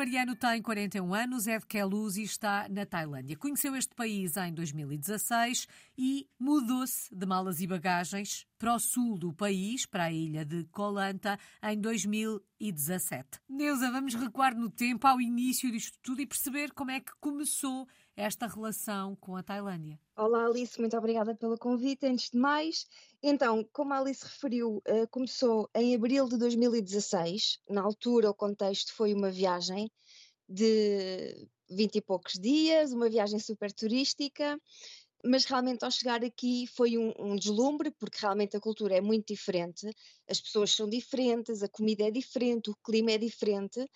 Mariano tem 41 anos, é de Queluz e está na Tailândia. Conheceu este país em 2016 e mudou-se de malas e bagagens para o sul do país, para a ilha de Koh em 2017. Neuza, vamos recuar no tempo ao início disto tudo e perceber como é que começou esta relação com a Tailândia. Olá Alice, muito obrigada pelo convite. Antes de mais, então, como a Alice referiu, eh, começou em abril de 2016. Na altura, o contexto foi uma viagem de 20 e poucos dias, uma viagem super turística mas realmente ao chegar aqui foi um, um, deslumbre, porque realmente a cultura é muito diferente, as pessoas são diferentes, a comida é diferente, o clima é diferente,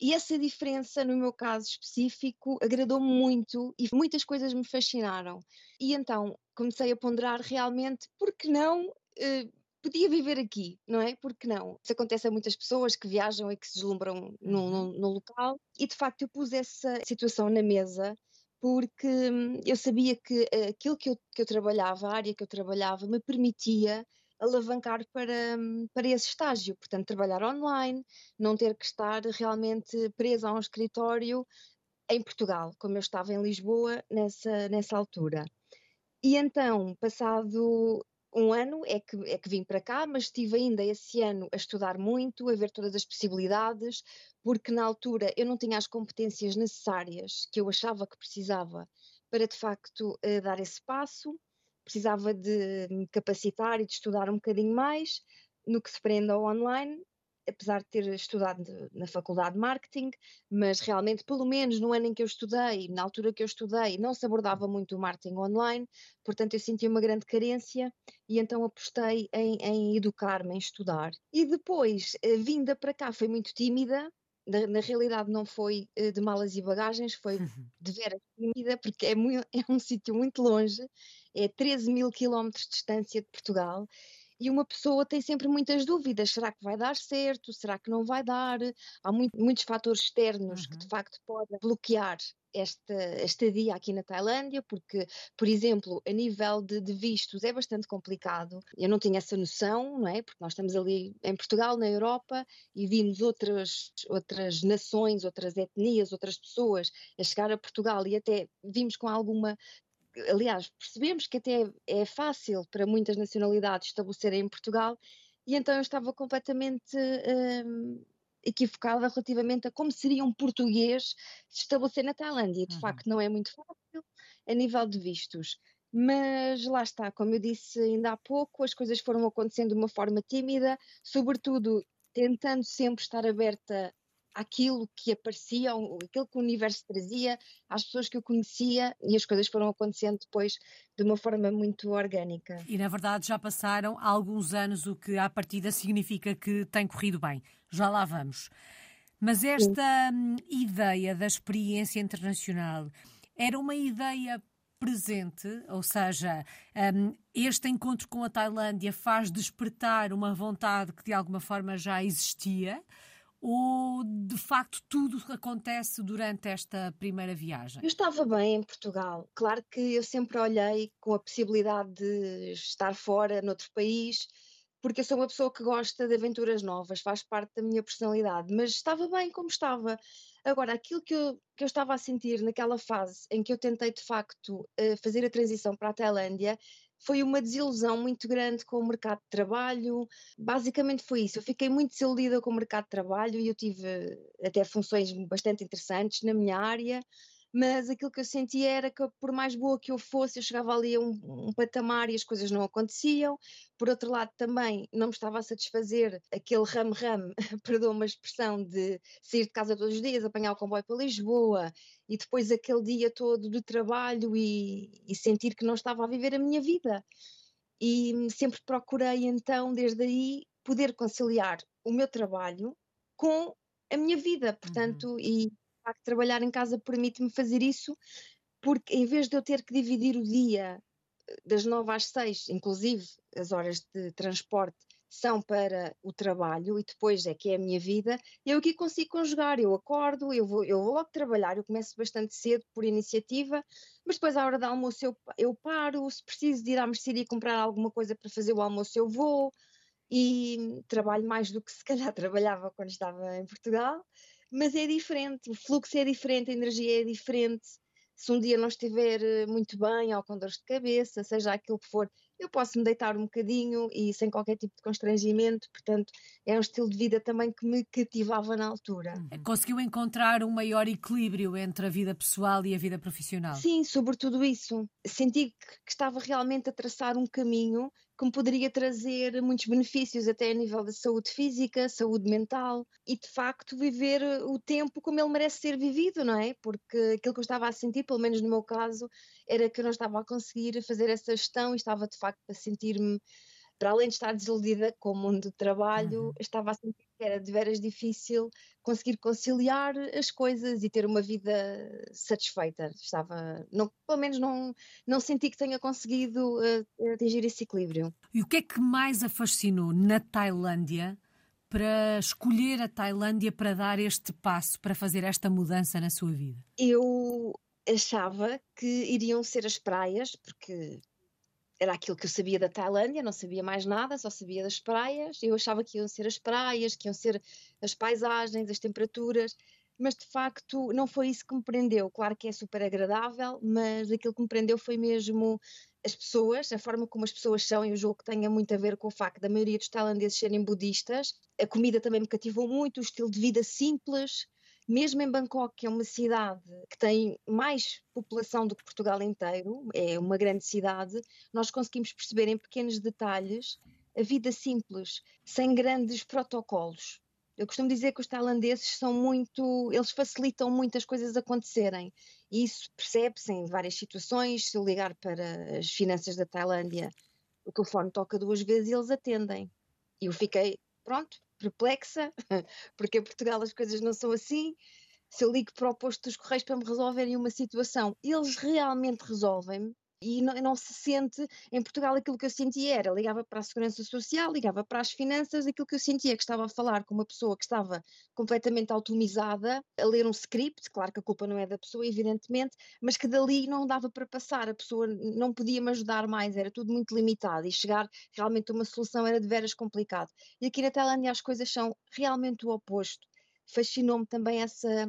e essa diferença, no meu caso específico, agradou-me muito e muitas coisas me fascinaram. E então comecei a ponderar realmente, por que não eh, podia viver aqui, não é? Porque não? Isso acontece a muitas pessoas que viajam e que se deslumbram no, uhum. local, e de facto eu pus essa situação na mesa porque hum, eu sabia que eh, aquilo que eu, que eu trabalhava, a área que eu trabalhava, me permitia alavancar para, para esse estágio, portanto, trabalhar online, não ter que estar realmente presa a um escritório em Portugal, como eu estava em Lisboa nessa, nessa altura. E então, passado um ano é que, é que vim para cá, mas estive ainda esse ano a estudar muito, a ver todas as possibilidades, porque na altura eu não tinha as competências necessárias que eu achava que precisava para de facto eh, dar esse passo, precisava de me capacitar e de estudar um bocadinho mais no que se prende ao online apesar de ter estudado na faculdade de marketing, mas realmente, pelo menos no ano em que eu estudei, na altura que eu estudei, não se abordava muito o marketing online, portanto eu senti uma grande carência e então apostei em, em educar-me, em estudar. E depois, eh, vinda para cá, foi muito tímida, na, na, realidade não foi eh, de malas e bagagens, foi de veras tímida, porque é, muito, é um sítio muito longe, é 13 mil quilómetros de distância de Portugal, e uma pessoa tem sempre muitas dúvidas: será que vai dar certo? Será que não vai dar? Há muito, muitos fatores externos uhum. que de uhum. facto podem bloquear esta estadia aqui na Tailândia, porque, por exemplo, a nível de, de, vistos é bastante complicado. Eu não tinha essa noção, não é? Porque nós estamos ali em Portugal, na Europa, e vimos outras, outras nações, outras etnias, outras pessoas a chegar a Portugal e até vimos com alguma aliás, percebemos que até é fácil para muitas nacionalidades estabelecerem em Portugal, e então eu estava completamente hum, equivocada relativamente a como seria um português se estabelecer na Tailândia. De uhum. facto, não é muito fácil a nível de vistos. Mas lá está, como eu disse ainda há pouco, as coisas foram acontecendo de uma forma tímida, sobretudo tentando sempre estar aberta aquilo que aparecia, aquilo que o universo trazia, às pessoas que eu conhecia e as coisas foram acontecendo depois de uma forma muito orgânica. E na verdade já passaram alguns anos, o que à partida significa que tem corrido bem. Já lá vamos. Mas esta hum, ideia da experiência internacional era uma ideia presente, ou seja, um, este encontro com a Tailândia faz despertar uma vontade que de alguma forma já existia ou de facto tudo acontece durante esta primeira viagem? Eu estava bem em Portugal. Claro que eu sempre olhei com a possibilidade de estar fora, noutro país, porque eu sou uma pessoa que gosta de aventuras novas, faz parte da minha personalidade, mas estava bem como estava. Agora, aquilo que eu, que eu estava a sentir naquela fase em que eu tentei de facto eh, fazer a transição para a Tailândia foi uma desilusão muito grande com o mercado de trabalho. Basicamente foi isso. Eu fiquei muito desiludida com o mercado de trabalho e eu tive até funções bastante interessantes na minha área, mas aquilo que eu sentia era que por mais boa que eu fosse, eu chegava ali a um, um patamar e as coisas não aconteciam. Por outro lado, também não me estava a satisfazer aquele ram-ram, perdoa uma expressão, de sair de casa todos os dias, apanhar o comboio para Lisboa e depois aquele dia todo de trabalho e, e sentir que não estava a viver a minha vida. E sempre procurei então, desde aí, poder conciliar o meu trabalho com a minha vida, portanto, uhum. e facto trabalhar em casa permite-me fazer isso, porque em vez de eu ter que dividir o dia eh, das nove às seis, inclusive as horas de transporte são para o trabalho e depois é que é a minha vida, eu aqui consigo conjugar, eu acordo, eu vou, eu vou logo trabalhar, eu começo bastante cedo por iniciativa, mas depois à hora do almoço eu, eu paro, se preciso de ir à mercearia comprar alguma coisa para fazer o almoço eu vou, e trabalho mais do que se calhar trabalhava quando estava em Portugal, mas é diferente, o fluxo é diferente, a energia é diferente. Se um dia não estiver eh, muito bem ou com dores de cabeça, seja aquilo que for, eu posso me deitar um bocadinho e sem qualquer tipo de constrangimento, portanto, é um estilo de vida também que me cativava na altura. Uhum. Conseguiu encontrar um maior equilíbrio entre a vida pessoal e a vida profissional? Sim, sobretudo isso. Senti que estava realmente a traçar um caminho que me poderia trazer muitos benefícios, até a nível da saúde física, saúde mental e de facto viver o tempo como ele merece ser vivido, não é? Porque aquilo que eu estava a sentir, pelo menos no meu caso, era que eu não estava a conseguir fazer essa gestão e estava de facto a sentir-me para além de estar desiludida com o mundo do trabalho, uhum. estava a sentir que era de veras difícil conseguir conciliar as coisas e ter uma vida satisfeita. Estava, não, pelo menos não, não senti que tenha conseguido uh, atingir esse equilíbrio. E o que é que mais a fascinou na Tailândia para escolher a Tailândia para dar este passo, para fazer esta mudança na sua vida? Eu achava que iriam ser as praias, porque era aquilo que eu sabia da Tailândia, não sabia mais nada, só sabia das praias. Eu achava que iam ser as praias, que iam ser as paisagens, as temperaturas, mas de facto não foi isso que me prendeu. Claro que é super agradável, mas aquilo que me prendeu foi mesmo as pessoas, a forma como as pessoas são, e o jogo tenha muito a ver com o facto da maioria dos tailandeses serem budistas. A comida também me cativou muito, o estilo de vida simples, mesmo em Bangkok, que é uma cidade que tem mais população do que Portugal inteiro, é uma grande cidade, nós conseguimos perceber em pequenos detalhes a vida simples, sem grandes protocolos. Eu costumo dizer que os tailandeses são muito, eles facilitam muitas coisas acontecerem. E isso percebe-se em várias situações. Se eu ligar para as finanças da Tailândia, o telefone toca duas vezes e eles atendem. E eu fiquei, pronto, perplexa, porque em Portugal as coisas não são assim. Se eu ligo para o posto dos Correios para me resolverem uma situação, eles realmente resolvem-me e não, não, se sente, em Portugal aquilo que eu sentia era, ligava para a segurança social, ligava para as finanças, aquilo que eu sentia que estava a falar com uma pessoa que estava completamente automizada, a ler um script, claro que a culpa não é da pessoa, evidentemente, mas que dali não dava para passar, a pessoa não podia me ajudar mais, era tudo muito limitado e chegar realmente a uma solução era de veras complicado. E aqui na Tailândia as coisas são realmente o oposto. Fascinou-me também essa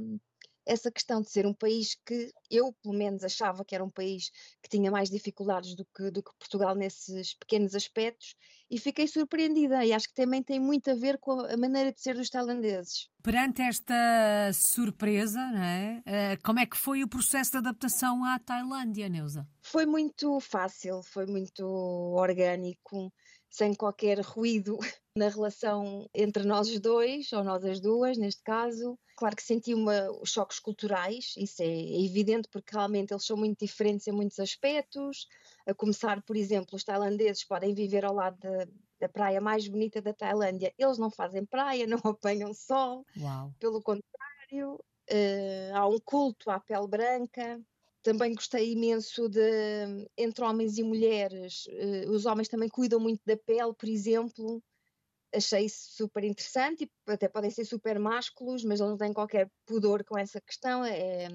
essa questão de ser um país que eu, pelo menos, achava que era um país que tinha mais dificuldades do que, do que Portugal nesses pequenos aspectos e fiquei surpreendida e acho que também tem muito a ver com a maneira de ser dos tailandeses. Perante esta surpresa, é? Eh, como é que foi o processo de adaptação à Tailândia, Neuza? Foi muito fácil, foi muito orgânico sem qualquer ruído na relação entre nós os dois, ou nós as duas, neste caso. Claro que senti uma, os choques culturais, isso é, é evidente, porque realmente eles são muito diferentes em muitos aspectos. A começar, por exemplo, os tailandeses podem viver ao lado da, da praia mais bonita da Tailândia, eles não fazem praia, não apanham sol, Uau. pelo contrário, uh, há um culto à pele branca, também gostei imenso de entre homens e mulheres. Uh, os homens também cuidam muito da pele, por exemplo. Achei super interessante e até podem ser super másculos, mas não têm qualquer pudor com essa questão. É,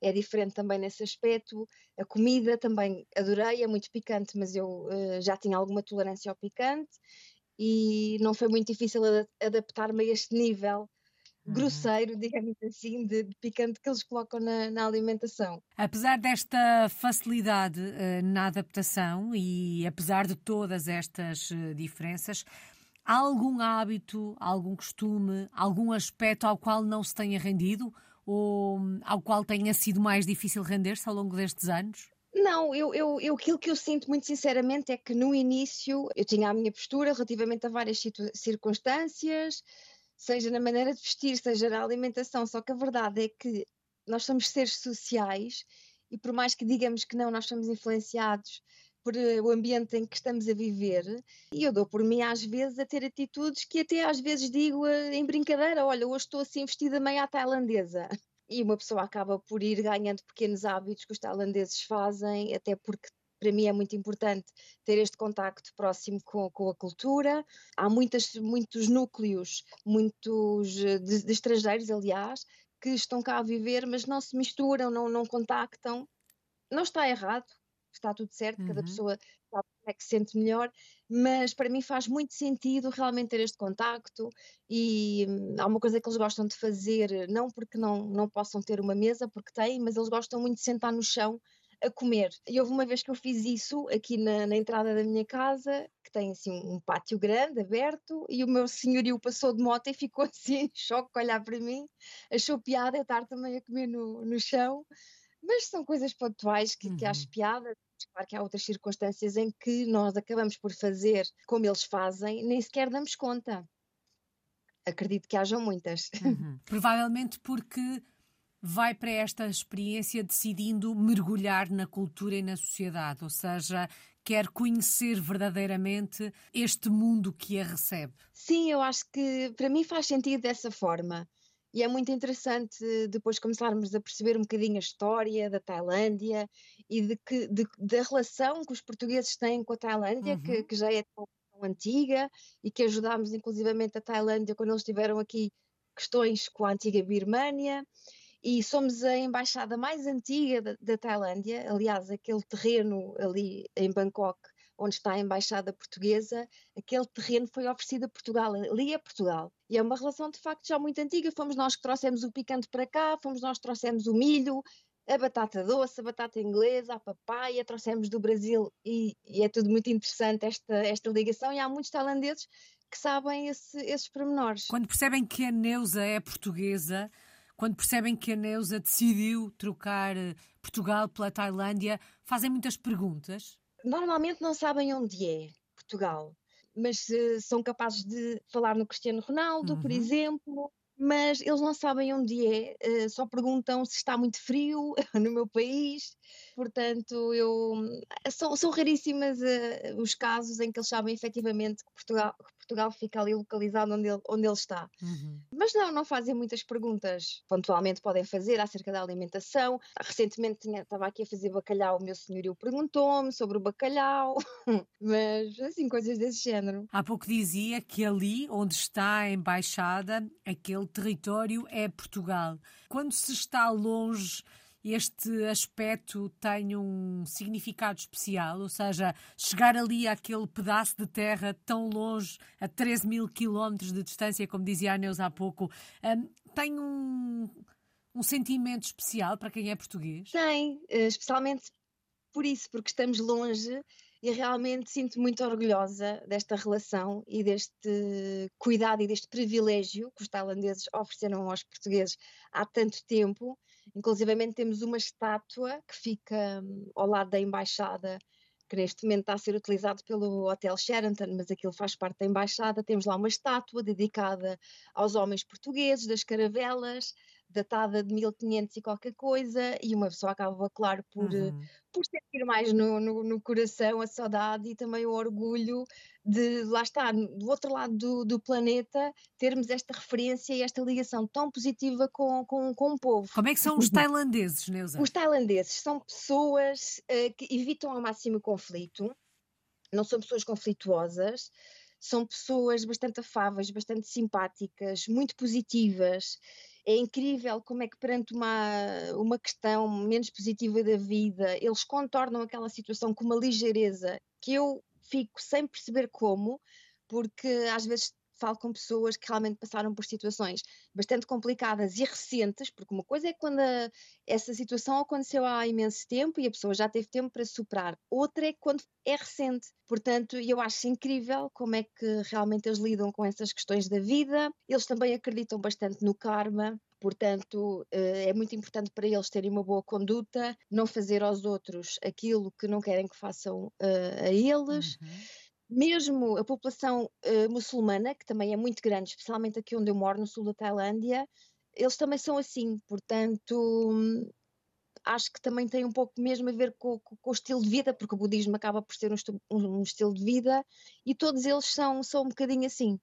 é diferente também nesse aspecto. A comida também adorei, é muito picante, mas eu uh, já tinha alguma tolerância ao picante e não foi muito difícil adaptar-me a este nível. Grosseiro, digamos assim, de, de, picante que eles colocam na, na alimentação. Apesar desta facilidade uh, na adaptação e apesar de todas estas uh, diferenças, há algum hábito, algum costume, algum aspecto ao qual não se tenha rendido ou um, ao qual tenha sido mais difícil render-se ao longo destes anos? Não, eu, eu, eu, aquilo que eu sinto muito sinceramente é que no início eu tinha a minha postura relativamente a várias circunstâncias, seja na maneira de vestir, seja na alimentação. Só que a verdade é que nós somos seres sociais e por mais que digamos que não, nós somos influenciados por eh, o ambiente em que estamos a viver e eu dou por mim às vezes a ter atitudes que até às vezes digo eh, em brincadeira, olha, hoje estou assim vestida meio à tailandesa. E uma pessoa acaba por ir ganhando pequenos hábitos que os tailandeses fazem, até porque para mim é muito importante ter este contacto próximo com, com a cultura. Há muitas, muitos núcleos, muitos eh, de, de, estrangeiros, aliás, que estão cá a viver, mas não se misturam, não, não contactam. Não está errado, está tudo certo, uhum. cada pessoa sabe como é que se sente melhor, mas para mim faz muito sentido realmente ter este contacto e hum, há uma coisa que eles gostam de fazer, não porque não, não possam ter uma mesa, porque têm, mas eles gostam muito de sentar no chão a comer. E houve uma vez que eu fiz isso aqui na, na, entrada da minha casa, que tem assim um pátio grande, aberto, e o meu senhorio passou de moto e ficou assim em choque a olhar para mim, achou piada estar também a comer no, no chão, mas são coisas pontuais que, uhum. que acho piada. Claro que há outras circunstâncias em que nós acabamos por fazer como eles fazem, nem sequer damos conta. Acredito que hajam muitas. Uhum. Provavelmente porque vai para esta experiência decidindo mergulhar na cultura e na sociedade, ou seja, quer conhecer verdadeiramente este mundo que a recebe. Sim, eu acho que para mim faz sentido dessa forma. E é muito interessante depois começarmos a perceber um bocadinho a história da Tailândia e de que, de, da relação que os portugueses têm com a Tailândia, uhum. que, que, já é tão, tão antiga e que ajudámos inclusivamente a Tailândia quando eles tiveram aqui questões com a antiga Birmânia e somos a embaixada mais antiga da, da, Tailândia. Aliás, aquele terreno ali em Bangkok, onde está a embaixada portuguesa, aquele terreno foi oferecido a Portugal, ali é Portugal. E é uma relação de facto já muito antiga. Fomos nós que trouxemos o picante para cá, fomos nós que trouxemos o milho, a batata doce, a batata inglesa, a papaya, trouxemos do Brasil e, e é tudo muito interessante esta, esta ligação. E há muitos tailandeses que sabem esse, esses pormenores. Quando percebem que a Neuza é portuguesa, quando percebem que a Neuza decidiu trocar eh, Portugal pela Tailândia, fazem muitas perguntas? Normalmente não sabem onde é Portugal, mas uh, são capazes de falar no Cristiano Ronaldo, uhum. por exemplo, mas eles não sabem onde é, uh, só perguntam se está muito frio no meu país. Portanto, eu, são, são raríssimas uh, os casos em que eles sabem efetivamente que Portugal, Portugal fica ali localizado onde ele, onde ele está. Uhum. Mas não, não fazem muitas perguntas. Pontualmente podem fazer acerca da alimentação. Recentemente tinha, estava aqui a fazer bacalhau, o meu senhorio perguntou-me sobre o bacalhau, mas assim, coisas desse género. Há pouco dizia que ali onde está a embaixada, aquele território é Portugal. Quando se está longe este aspecto tem um significado especial, ou seja, chegar ali àquele pedaço de terra tão longe, a 13 mil quilómetros de distância, como dizia a Neuza há pouco, um, tem um, um sentimento especial para quem é português? Tem, eh, especialmente por isso, porque estamos longe e realmente sinto muito orgulhosa desta relação e deste cuidado e deste privilégio que os tailandeses ofereceram aos portugueses há tanto tempo Inclusivamente temos uma estátua que fica hum, ao lado da embaixada, que neste momento está a ser utilizado pelo Hotel Sheraton, mas aquilo faz parte da embaixada. Temos lá uma estátua dedicada aos homens portugueses, das caravelas, datada de 1500 e qualquer coisa, e uma pessoa acaba, claro, por, eh, uhum. por sentir mais no, no, no, coração a saudade e também o orgulho de, lá está, do outro lado do, do planeta, termos esta referência e esta ligação tão positiva com, com, com o povo. Como é que são os tailandeses, Neuza? Os tailandeses são pessoas uh, que evitam ao máximo o conflito, não são pessoas conflituosas, são pessoas bastante afáveis, bastante simpáticas, muito positivas é incrível como é que perante uma, uma questão menos positiva da vida, eles contornam aquela situação com uma ligeireza que eu fico sem perceber como, porque às vezes falo com pessoas que realmente passaram por situações bastante complicadas e recentes, porque uma coisa é quando a, essa situação aconteceu há imenso tempo e a pessoa já teve tempo para superar, outra é quando é recente. Portanto, eu acho incrível como é que realmente eles lidam com essas questões da vida. Eles também acreditam bastante no karma, Portanto, eh, é muito importante para eles terem uma boa conduta, não fazer aos outros aquilo que não querem que façam uh, a eles. Uhum mesmo a população uh, muçulmana, que também é muito grande, especialmente aqui onde eu moro, no sul da Tailândia, eles também são assim, portanto, hum, acho que também tem um pouco mesmo a ver com, com, com, o estilo de vida, porque o budismo acaba por ser um, um, estilo de vida, e todos eles são, são um bocadinho assim.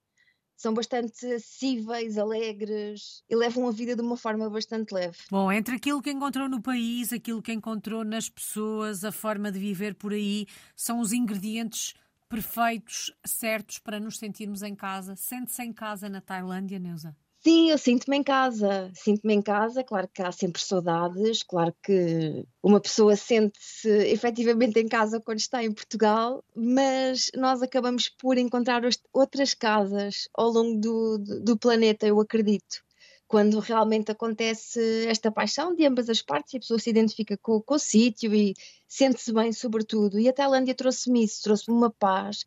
São bastante acessíveis, alegres e levam a vida de uma forma bastante leve. Bom, entre aquilo que encontrou no país, aquilo que encontrou nas pessoas, a forma de viver por aí, são os ingredientes perfeitos, certos para nos sentirmos em casa. Sente-se em casa na Tailândia, Neuza? Sim, eu sinto-me em casa, sinto-me em casa, claro que há sempre saudades, claro que uma pessoa sente-se efetivamente em casa quando está em Portugal, mas nós acabamos por encontrar outras casas ao longo do, do planeta, eu acredito quando realmente acontece esta paixão de ambas as partes e a pessoa se identifica com, com o sítio e sente-se bem, sobretudo. E a Tailândia trouxe-me isso, trouxe-me uma paz,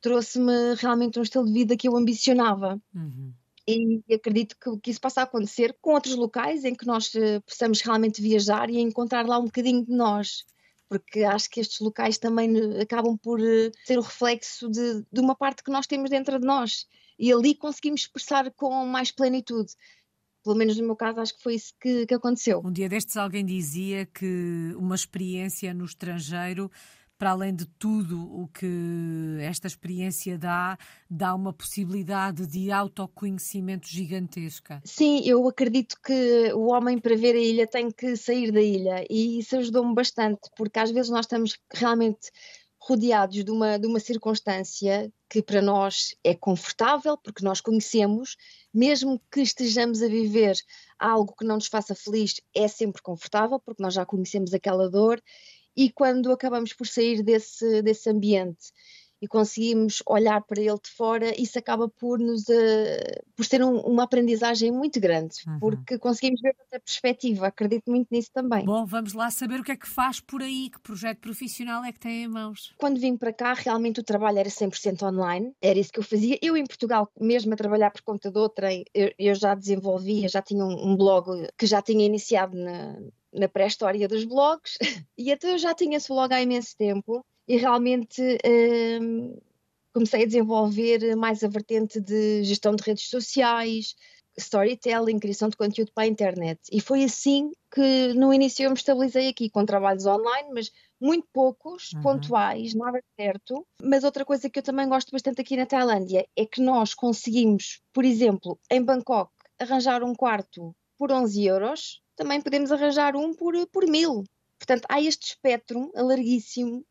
trouxe-me realmente um estilo de vida que eu ambicionava. Uhum. E acredito que, que, isso possa acontecer com outros locais em que nós uh, possamos realmente viajar e encontrar lá um bocadinho de nós. Porque acho que estes locais também uh, acabam por uh, ser o reflexo de, de uma parte que nós temos dentro de nós. E ali conseguimos expressar com mais plenitude pelo menos no meu caso, acho que foi isso que, que aconteceu. Um dia destes alguém dizia que uma experiência no estrangeiro para além de tudo o que esta experiência dá, dá uma possibilidade de autoconhecimento gigantesca. Sim, eu acredito que o homem para ver a ilha tem que sair da ilha e isso ajudou-me bastante, porque às vezes nós estamos realmente rodeados de uma, de uma circunstância que para nós é confortável, porque nós conhecemos, mesmo que estejamos a viver algo que não nos faça feliz, é sempre confortável, porque nós já conhecemos aquela dor, e quando acabamos por sair desse, desse ambiente e conseguimos olhar para ele de fora, isso acaba por nos uh, por ser um, uma aprendizagem muito grande, uhum. porque conseguimos ver outra perspectiva, acredito muito nisso também. Bom, vamos lá saber o que é que faz por aí, que projeto profissional é que tem em mãos. Quando vim para cá, realmente o trabalho era 100% online, era isso que eu fazia. Eu em Portugal, mesmo a trabalhar por conta de outra, eu, eu já desenvolvia, já tinha um, um blog que já tinha iniciado na, na pré-história dos blogs, e até eu já tinha esse blog há imenso tempo, e realmente um, comecei a desenvolver mais a vertente de gestão de redes sociais, storytelling, criação de conteúdo para a internet. E foi assim que no início eu me estabilizei aqui com trabalhos online, mas muito poucos, uhum. pontuais, nada certo. Mas outra coisa que eu também gosto bastante aqui na Tailândia é que nós conseguimos, por exemplo, em Bangkok, arranjar um quarto por 11 euros, também podemos arranjar um por, por mil. Portanto, há este espectro larguíssimo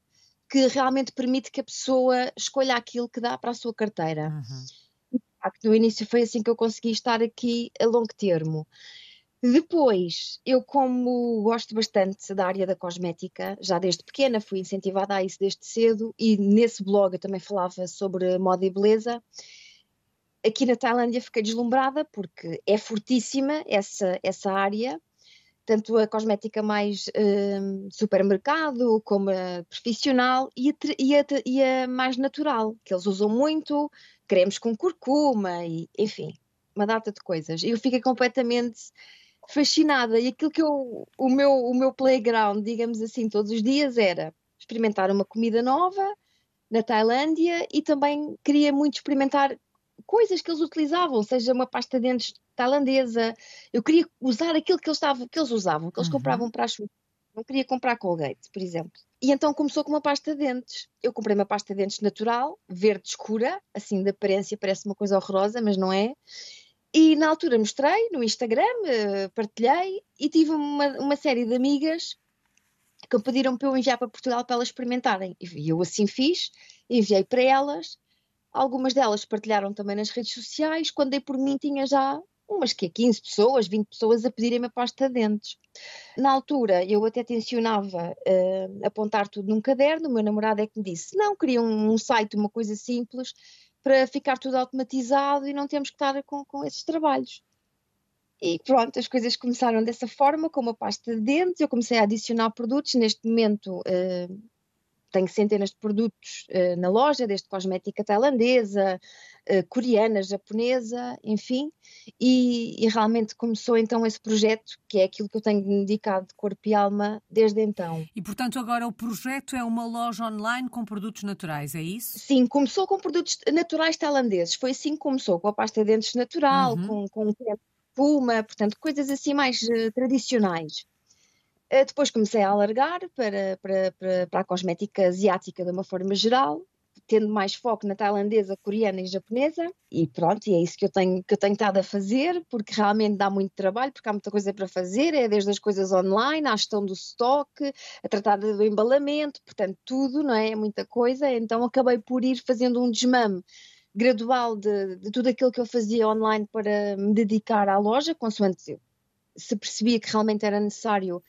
que realmente permite que a pessoa escolha aquilo que dá para a sua carteira. Uhum. No início foi assim que eu consegui estar aqui a longo termo. Depois, eu como gosto bastante da área da cosmética, já desde pequena fui incentivada a isso desde cedo e nesse blog eu também falava sobre moda e beleza. Aqui na Tailândia fiquei deslumbrada porque é fortíssima essa, essa área tanto a cosmética mais uh, supermercado como a profissional e a, e, a, e a, mais natural, que eles usam muito, cremes com curcuma e enfim, uma data de coisas. Eu fiquei completamente fascinada e aquilo que eu, o meu, o meu playground, digamos assim, todos os dias era experimentar uma comida nova na Tailândia e também queria muito experimentar coisas que eles utilizavam, seja uma pasta de dentes tailandesa. Eu queria usar aquilo que eles, estavam, que eles usavam, que eles uhum. compravam para as não queria comprar Colgate, por exemplo. E então começou com uma pasta de dentes. Eu comprei uma pasta de dentes natural, verde escura, assim de aparência parece uma coisa horrorosa, mas não é. E na altura mostrei no Instagram, eh, partilhei e tive uma, uma série de amigas que me pediram para eu enviar para Portugal para elas experimentarem. E eu assim fiz, enviei para elas. Algumas delas partilharam também nas redes sociais. Quando dei por mim, tinha já umas que 15 pessoas, 20 pessoas a pedirem-me a pasta de dentes. Na altura eu até tensionava uh, apontar tudo num caderno, o meu namorado é que me disse, não, queria um, um, site, uma coisa simples, para ficar tudo automatizado e não temos que estar com, com esses trabalhos. E pronto, as coisas começaram dessa forma, com uma pasta de dentes, eu comecei a adicionar produtos, neste momento uh, tenho centenas de produtos uh, na loja, desde cosmética tailandesa, uh, coreana, japonesa, enfim, e, e, realmente começou então esse projeto, que é aquilo que eu tenho dedicado de corpo e alma desde então. E portanto agora o projeto é uma loja online com produtos naturais, é isso? Sim, começou com produtos naturais tailandeses, foi assim que começou, com a pasta de dentes natural, uhum. com, com puma, portanto coisas assim mais uh, tradicionais. Eh, depois comecei a alargar para, para, para, para a cosmética asiática de uma forma geral, tendo mais foco na tailandesa, coreana e japonesa, e pronto, e é isso que eu tenho, que eu tenho estado a fazer, porque realmente dá muito trabalho, porque há muita coisa para fazer, é desde as coisas online, à gestão do estoque, a tratar do embalamento, portanto tudo, não é? É muita coisa, então acabei por ir fazendo um desmame gradual de, de, tudo aquilo que eu fazia online para me dedicar à loja, consoante se percebia que realmente era necessário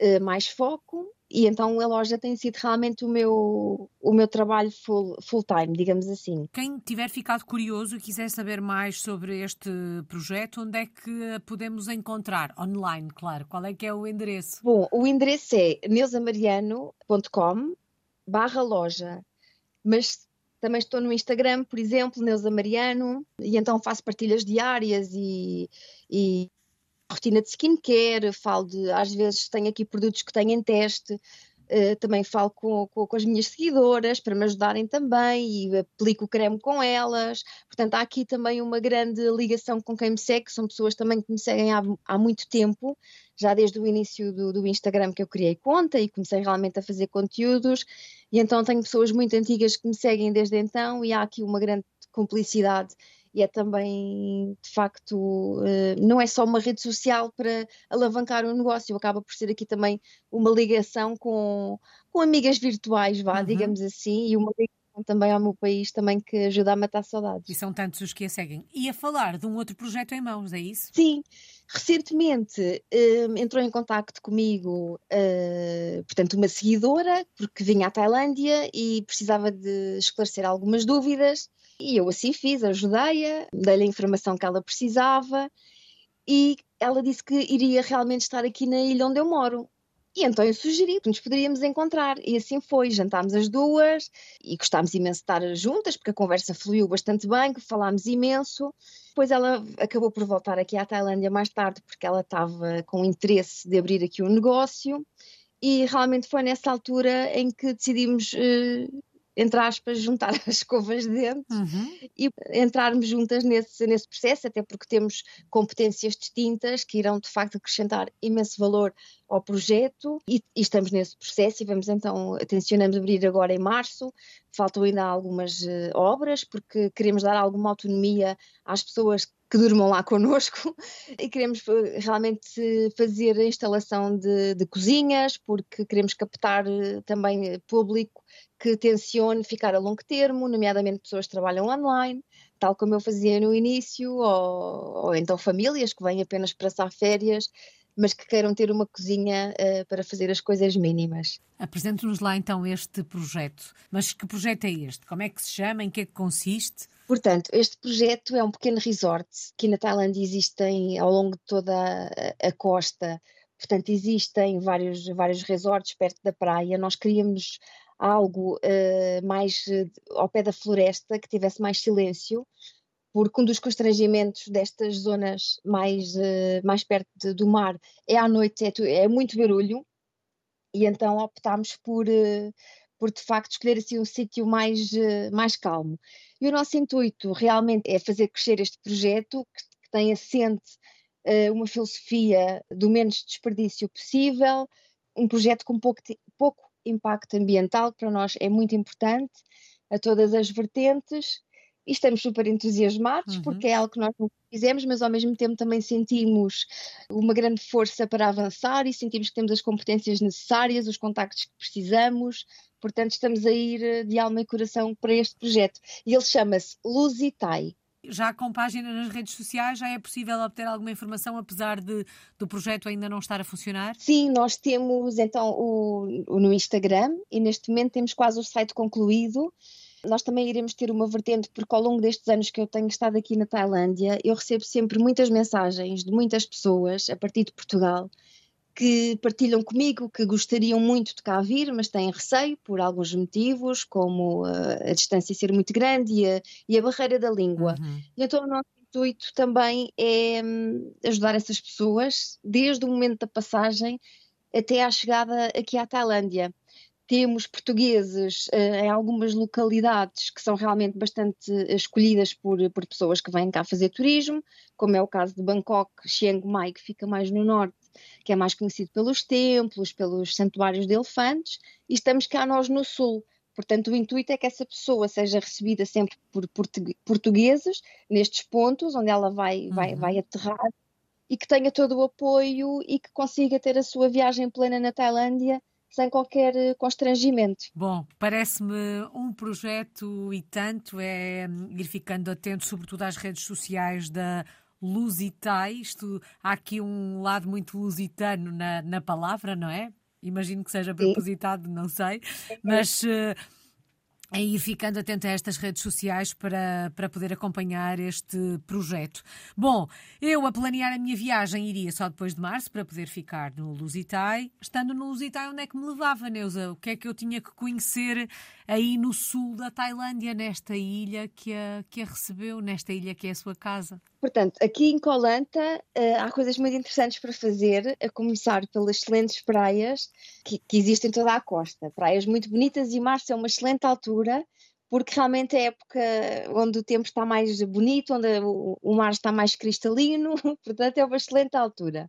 uh, mais foco, e então a loja tem sido realmente o meu, o meu trabalho full, full time, digamos assim. Quem tiver ficado curioso e quiser saber mais sobre este projeto, onde é que podemos encontrar? Online, claro. Qual é que é o endereço? Bom, o endereço é neusamariano.com barra loja, mas também estou no Instagram, por exemplo, Neuza Mariano, e então faço partilhas diárias e, e rotina de skincare, falo de, às vezes tenho aqui produtos que tenho em teste, uh, também falo com, com, com, as minhas seguidoras para me ajudarem também e aplico o creme com elas. Portanto, há aqui também uma grande ligação com quem me segue, são pessoas também que me seguem há, há muito tempo, já desde o início do, do Instagram que eu criei conta e comecei realmente a fazer conteúdos, e então tenho pessoas muito antigas que me seguem desde então e há aqui uma grande cumplicidade e é também, de facto, eh, não é só uma rede social para alavancar um negócio, acaba por ser aqui também uma ligação com, com amigas virtuais, vá, uhum. digamos assim, e uma ligação também ao meu país também que ajuda a matar saudades. E são tantos os que a seguem. E a falar de um outro projeto em mãos, é isso? Sim. Recentemente uh, entrou em contato comigo, uh, portanto, uma seguidora, porque vinha à Tailândia e precisava de esclarecer algumas dúvidas e eu assim fiz, ajudei-a, dei-lhe a informação que ela precisava e ela disse que iria realmente estar aqui na ilha onde eu moro. E então eu sugeri que nos poderíamos encontrar. E assim foi, jantámos as duas e gostámos imenso de estar juntas, porque a conversa fluiu bastante bem, falámos imenso. Depois ela acabou por voltar aqui à Tailândia mais tarde, porque ela estava com interesse de abrir aqui um negócio. E realmente foi nessa altura em que decidimos uh, entre aspas, juntar as escovas de dentes uhum. e entrarmos juntas nesse, nesse processo, até porque temos competências distintas que irão de facto acrescentar imenso valor ao projeto e, e estamos nesse processo e vamos então, tencionamos abrir agora em março, faltam ainda algumas uh, obras porque queremos dar alguma autonomia às pessoas que durmam lá connosco e queremos eh, realmente fazer a instalação de, de cozinhas porque queremos captar uh, também público que tencione ficar a longo termo, nomeadamente pessoas que trabalham online, tal como eu fazia no início, ou, ou então famílias que vêm apenas para passar férias, mas que queiram ter uma cozinha uh, para fazer as coisas mínimas. Apresente-nos lá então este projeto. Mas que projeto é este? Como é que se chama? Em que é que consiste? Portanto, este projeto é um pequeno resort que na Tailândia existem ao longo de toda a, a costa. Portanto, existem vários, vários resorts perto da praia. Nós queríamos algo uh, mais uh, ao pé da floresta, que tivesse mais silêncio, porque um dos constrangimentos destas zonas mais, uh, mais perto de, do mar é à noite, é, é, muito barulho, e então optámos por, por de facto escolher assim um sítio mais, mais calmo. E o nosso intuito realmente é fazer crescer este projeto, que, que tem assente uma filosofia do menos desperdício possível, um projeto com pouco, pouco impacto ambiental, que para nós é muito importante, a todas as vertentes, e estamos super entusiasmados, uhum. porque é algo que nós não fizemos, mas ao mesmo tempo também sentimos uma grande força para avançar e sentimos que temos as competências necessárias, os contactos que precisamos, portanto estamos a ir eh, de alma e coração para este projeto. E ele chama-se Luzitai. Já com página nas redes sociais, já é possível obter alguma informação, apesar de, do projeto ainda não estar a funcionar? Sim, nós temos então o, o no Instagram e neste momento temos quase o site concluído. Nós também iremos ter uma vertente, porque ao longo destes anos que eu tenho estado aqui na Tailândia, eu recebo sempre muitas mensagens de muitas pessoas a partir de Portugal que partilham comigo que gostariam muito de cá vir, mas têm receio por alguns motivos, como uh, a distância ser muito grande e a, e a barreira da língua. Uhum. Então o nosso intuito também é um, ajudar essas pessoas, desde o momento da passagem até à chegada aqui à Tailândia. Temos portugueses uh, em algumas localidades que são realmente bastante escolhidas por, por pessoas que vêm cá fazer turismo, como é o caso de Bangkok, Chiang Mai, que fica mais no norte, que é mais conhecido pelos templos, pelos santuários de elefantes, e estamos cá nós no sul. Portanto, o intuito é que essa pessoa seja recebida sempre por portugueses, nestes pontos onde ela vai, vai, uhum. vai aterrar, e que tenha todo o apoio e que consiga ter a sua viagem plena na Tailândia sem qualquer eh, constrangimento. Bom, parece-me um projeto e tanto é hum, ir ficando atento, sobretudo às redes sociais da Lusitai. Isto, há aqui um lado muito lusitano na, na palavra, não é? Imagino que seja propositado, não sei, mas uh, a ir ficando atento a estas redes sociais para, para poder acompanhar este projeto. Bom, eu a planear a minha viagem iria só depois de março para poder ficar no Lusitai. Estando no Lusitai, onde é que me levava, Neuza? O que é que eu tinha que conhecer aí no sul da Tailândia, nesta ilha que a, que a recebeu, nesta ilha que é a sua casa? Portanto, aqui em Colanta uh, há coisas muito interessantes para fazer, a começar pelas excelentes praias que, que existem em toda a costa. Praias muito bonitas e março é uma excelente altura, porque realmente é a época onde o tempo está mais bonito, onde o mar está mais cristalino, portanto é uma excelente altura.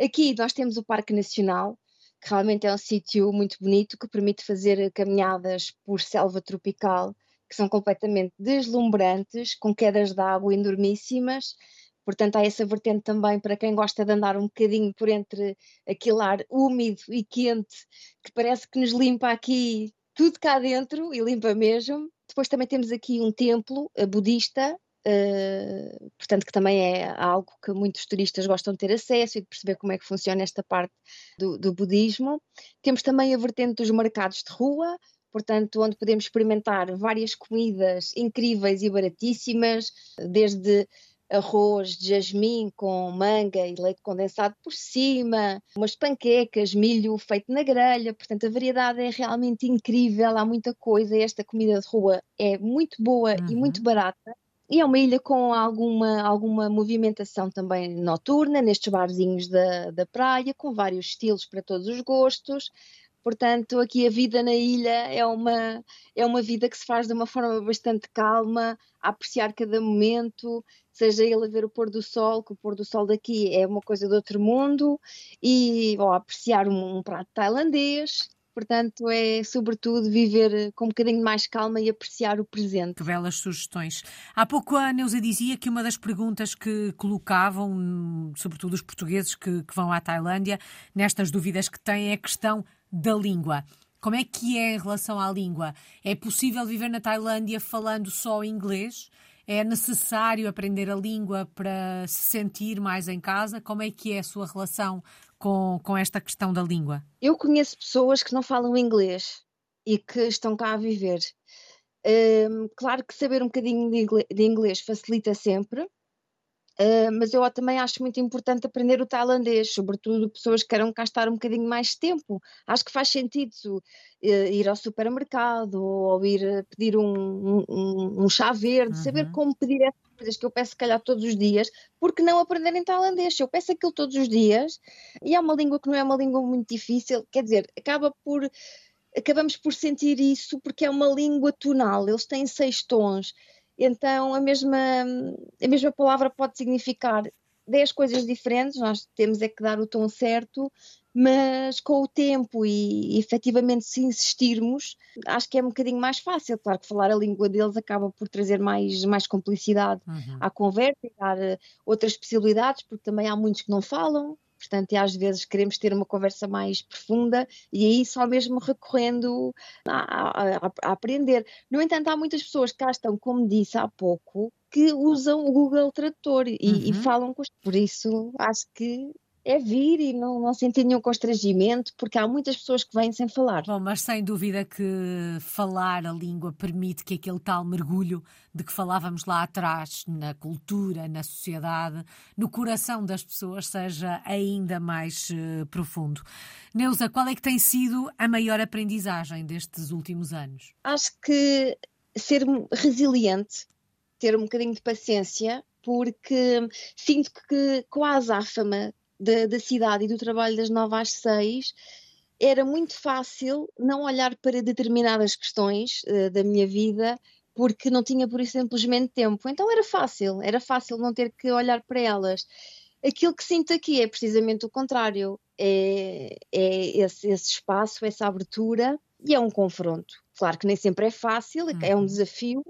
Aqui nós temos o Parque Nacional, que realmente é um sítio muito bonito que permite fazer caminhadas por selva tropical que são completamente deslumbrantes, com quedas de água enormíssimas. Portanto, há essa vertente também para quem gosta de andar um bocadinho por entre aquele ar úmido e quente, que parece que nos limpa aqui tudo cá dentro e limpa mesmo. Depois também temos aqui um templo uh, budista, uh, portanto, que também é algo que muitos turistas gostam de ter acesso e de perceber como é que funciona esta parte do, do budismo. Temos também a vertente dos mercados de rua, portanto, onde podemos experimentar várias comidas incríveis e baratíssimas, desde arroz de jasmim com manga e leite condensado por cima, umas panquecas, milho feito na grelha, portanto a variedade é realmente incrível, há muita coisa, esta comida de rua é muito boa uhum. e muito barata. E é uma ilha com alguma, alguma movimentação também noturna, nestes barzinhos da, da praia, com vários estilos para todos os gostos. Portanto, aqui a vida na ilha é uma, é uma vida que se faz de uma forma bastante calma, a apreciar cada momento, seja ele a ver o pôr do sol, que o pôr do sol daqui é uma coisa de outro mundo, e ou a apreciar um, um prato tailandês, Portanto, é sobretudo viver com um bocadinho mais calma e apreciar o presente. Que belas sugestões. Há pouco a Neuza dizia que uma das perguntas que colocavam, sobretudo os portugueses que, que vão à Tailândia, nestas dúvidas que têm, é a questão da língua. Como é que é em relação à língua? É possível viver na Tailândia falando só inglês? É necessário aprender a língua para se sentir mais em casa? Como é que é a sua relação com, com esta questão da língua? Eu conheço pessoas que não falam inglês e que estão cá a viver. Um, claro que saber um bocadinho de inglês facilita sempre, Uh, mas eu também acho muito importante aprender o tailandês, sobretudo pessoas que queiram cá estar um bocadinho mais tempo. Acho que faz sentido uh, ir ao supermercado ou ir pedir um, um, um chá verde, uhum. saber como pedir essas coisas que eu peço, se calhar, todos os dias, porque não aprender em tailandês? Eu peço aquilo todos os dias e é uma língua que não é uma língua muito difícil, quer dizer, acaba por. Acabamos por sentir isso porque é uma língua tonal, eles têm seis tons então, a mesma, a mesma palavra pode significar 10 coisas diferentes, nós temos é que dar o tom certo, mas com o tempo e, efetivamente se insistirmos, acho que é um bocadinho mais fácil. Claro que falar a língua deles acaba por trazer mais, mais complicidade uhum. à conversa e dar uh, outras possibilidades, porque também há muitos que não falam, portanto, às vezes queremos ter uma conversa mais profunda e aí só mesmo recorrendo a, a, a aprender. No entanto, há muitas pessoas que cá estão, como disse há pouco, que usam o Google Tradutor e, uhum. e falam com Por isso, acho que é vir e não, não sentir nenhum constrangimento, porque há muitas pessoas que vêm sem falar. Bom, mas sem dúvida que falar a língua permite que aquele tal mergulho de que falávamos lá atrás, na cultura, na sociedade, no coração das pessoas, seja ainda mais uh, profundo. Neuza, qual é que tem sido a maior aprendizagem destes últimos anos? Acho que ser resiliente, ter um bocadinho de paciência, porque sinto que com a azáfama da, da cidade e do trabalho das nove às seis, era muito fácil não olhar para determinadas questões uh, da minha vida porque não tinha por isso simplesmente tempo. Então era fácil, era fácil não ter que olhar para elas. Aquilo que sinto aqui é precisamente o contrário, é, é esse, esse, espaço, essa abertura e é um confronto. Claro que nem sempre é fácil, é um uhum. desafio,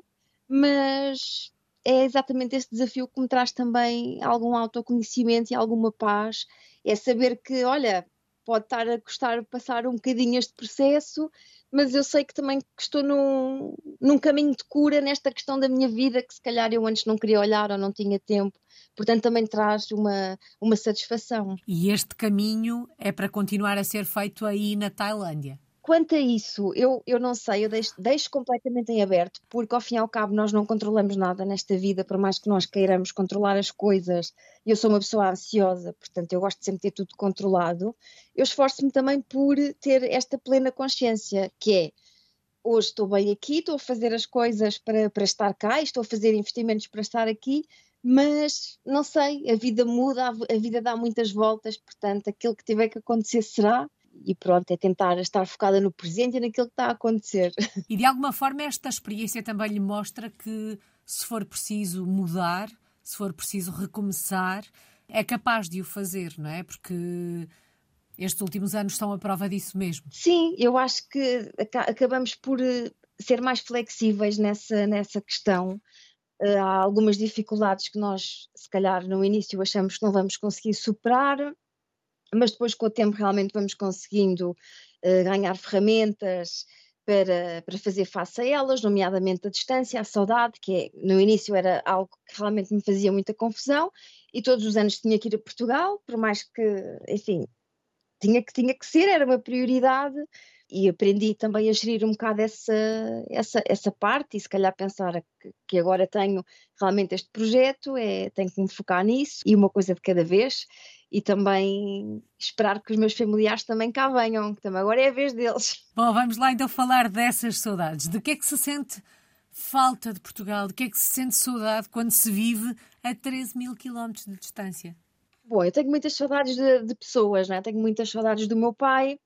mas é exatamente esse desafio que me traz também algum autoconhecimento e alguma paz. É saber que, olha, pode estar a custar passar um bocadinho este processo, mas eu sei que também estou num, num caminho de cura nesta questão da minha vida que se calhar eu antes não queria olhar ou não tinha tempo. Portanto, também traz uma, uma satisfação. E este caminho é para continuar a ser feito aí na Tailândia? Quanto a isso, eu, eu não sei, eu deixo, deixo, completamente em aberto, porque ao fim e ao cabo nós não controlamos nada nesta vida, por mais que nós queiramos controlar as coisas. Eu sou uma pessoa ansiosa, portanto eu gosto de sempre ter tudo controlado. Eu esforço-me também por ter esta plena consciência, que é hoje estou bem aqui, estou a fazer as coisas para, para estar cá, estou a fazer investimentos para estar aqui, mas não sei, a vida muda, a vida dá muitas voltas, portanto aquilo que tiver que acontecer será e pronto, é tentar estar focada no presente e naquilo que está a acontecer. E de alguma forma esta experiência também lhe mostra que se for preciso mudar, se for preciso recomeçar, é capaz de o fazer, não é? Porque estes últimos anos são a prova disso mesmo. Sim, eu acho que acabamos por eh, ser mais flexíveis nessa, nessa questão. Eh, há algumas dificuldades que nós, se calhar, no início achamos que não vamos conseguir superar, mas depois com o tempo realmente vamos conseguindo uh, ganhar ferramentas para, para fazer face a elas, nomeadamente a distância, a saudade, que é, no início era algo que realmente me fazia muita confusão e todos os anos tinha que ir a Portugal, por mais que, enfim, tinha que, tinha que ser, era uma prioridade e aprendi também a gerir um bocado essa, essa, essa parte e se calhar pensar que, que agora tenho realmente este projeto, é, tenho que me focar nisso e uma coisa de cada vez e também esperar que os meus familiares também cá venham, que também agora é a vez deles. Bom, vamos lá então falar dessas saudades. De que é que se sente falta de Portugal? De que é que se sente saudade quando se vive a 13 mil quilómetros de distância? Bom, eu tenho muitas saudades de, de pessoas, né? tenho muitas saudades do meu pai,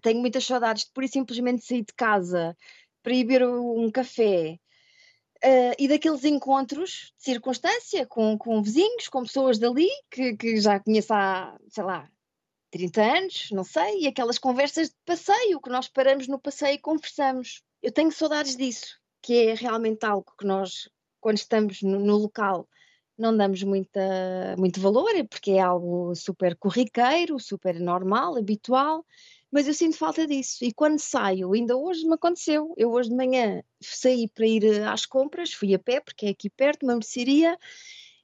tenho muitas saudades de pura e simplesmente sair de casa para ir beber um café, Uh, e daqueles encontros de circunstância com, com vizinhos, com pessoas dali que, que já conheço há, sei lá, 30 anos, não sei, e aquelas conversas de passeio, que nós paramos no passeio e conversamos. Eu tenho saudades disso, que é realmente algo que nós, quando estamos no, no local, não damos muita, muito valor, porque é algo super corriqueiro, super normal, habitual, mas eu sinto falta disso. E quando saio, ainda hoje me aconteceu, eu hoje de manhã saí para ir eh, às compras, fui a pé, porque é aqui perto, uma mercearia,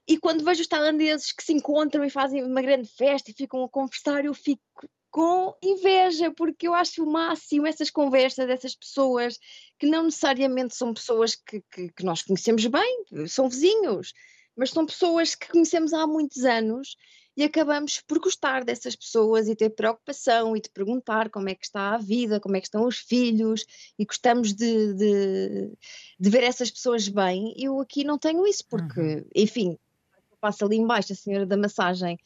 e quando vejo os tailandeses que se encontram e fazem uma grande festa e ficam a conversar, eu fico com inveja, porque eu acho o máximo essas conversas dessas pessoas que não necessariamente são pessoas que, que, que nós conhecemos bem, são vizinhos, mas são pessoas que conhecemos há muitos anos e acabamos por gostar dessas pessoas e ter preocupação e de perguntar como é que está a vida, como é que estão os filhos e gostamos de, de, de ver essas pessoas bem. Eu aqui não tenho isso, porque, uhum. enfim, passa ali embaixo a senhora da massagem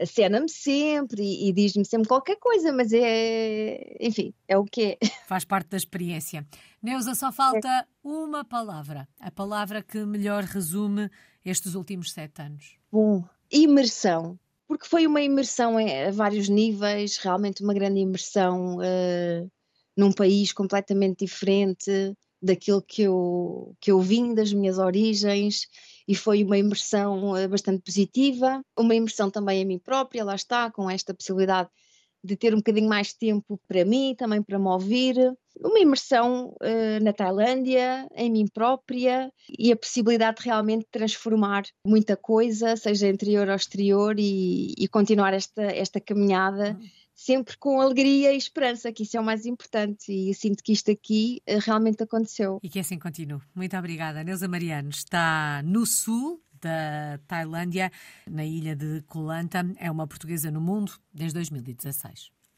acena-me sempre e, e diz-me sempre qualquer coisa, mas é, enfim, é o que é. Faz parte da experiência. Neuza, só falta é. uma palavra, a palavra que melhor resume estes últimos sete anos. Bom, imersão porque foi uma imersão a vários níveis, realmente uma grande imersão uh, num país completamente diferente daquilo que eu, que eu vim, das minhas origens, e foi uma imersão uh, bastante positiva, uma imersão também a mim própria, lá está, com esta possibilidade de ter um bocadinho mais tempo para mim, também para me ouvir, uma imersão uh, na Tailândia, em mim própria e a possibilidade de realmente transformar muita coisa, seja interior ou exterior, e, e continuar esta, esta caminhada. Uhum. Sempre com alegria e esperança, que isso é o mais importante, e sinto que isto aqui uh, realmente aconteceu. E que assim continue. Muito obrigada. Neuza Mariano está no sul da Tailândia, na ilha de Koh Lanta. É uma portuguesa no mundo desde 2016.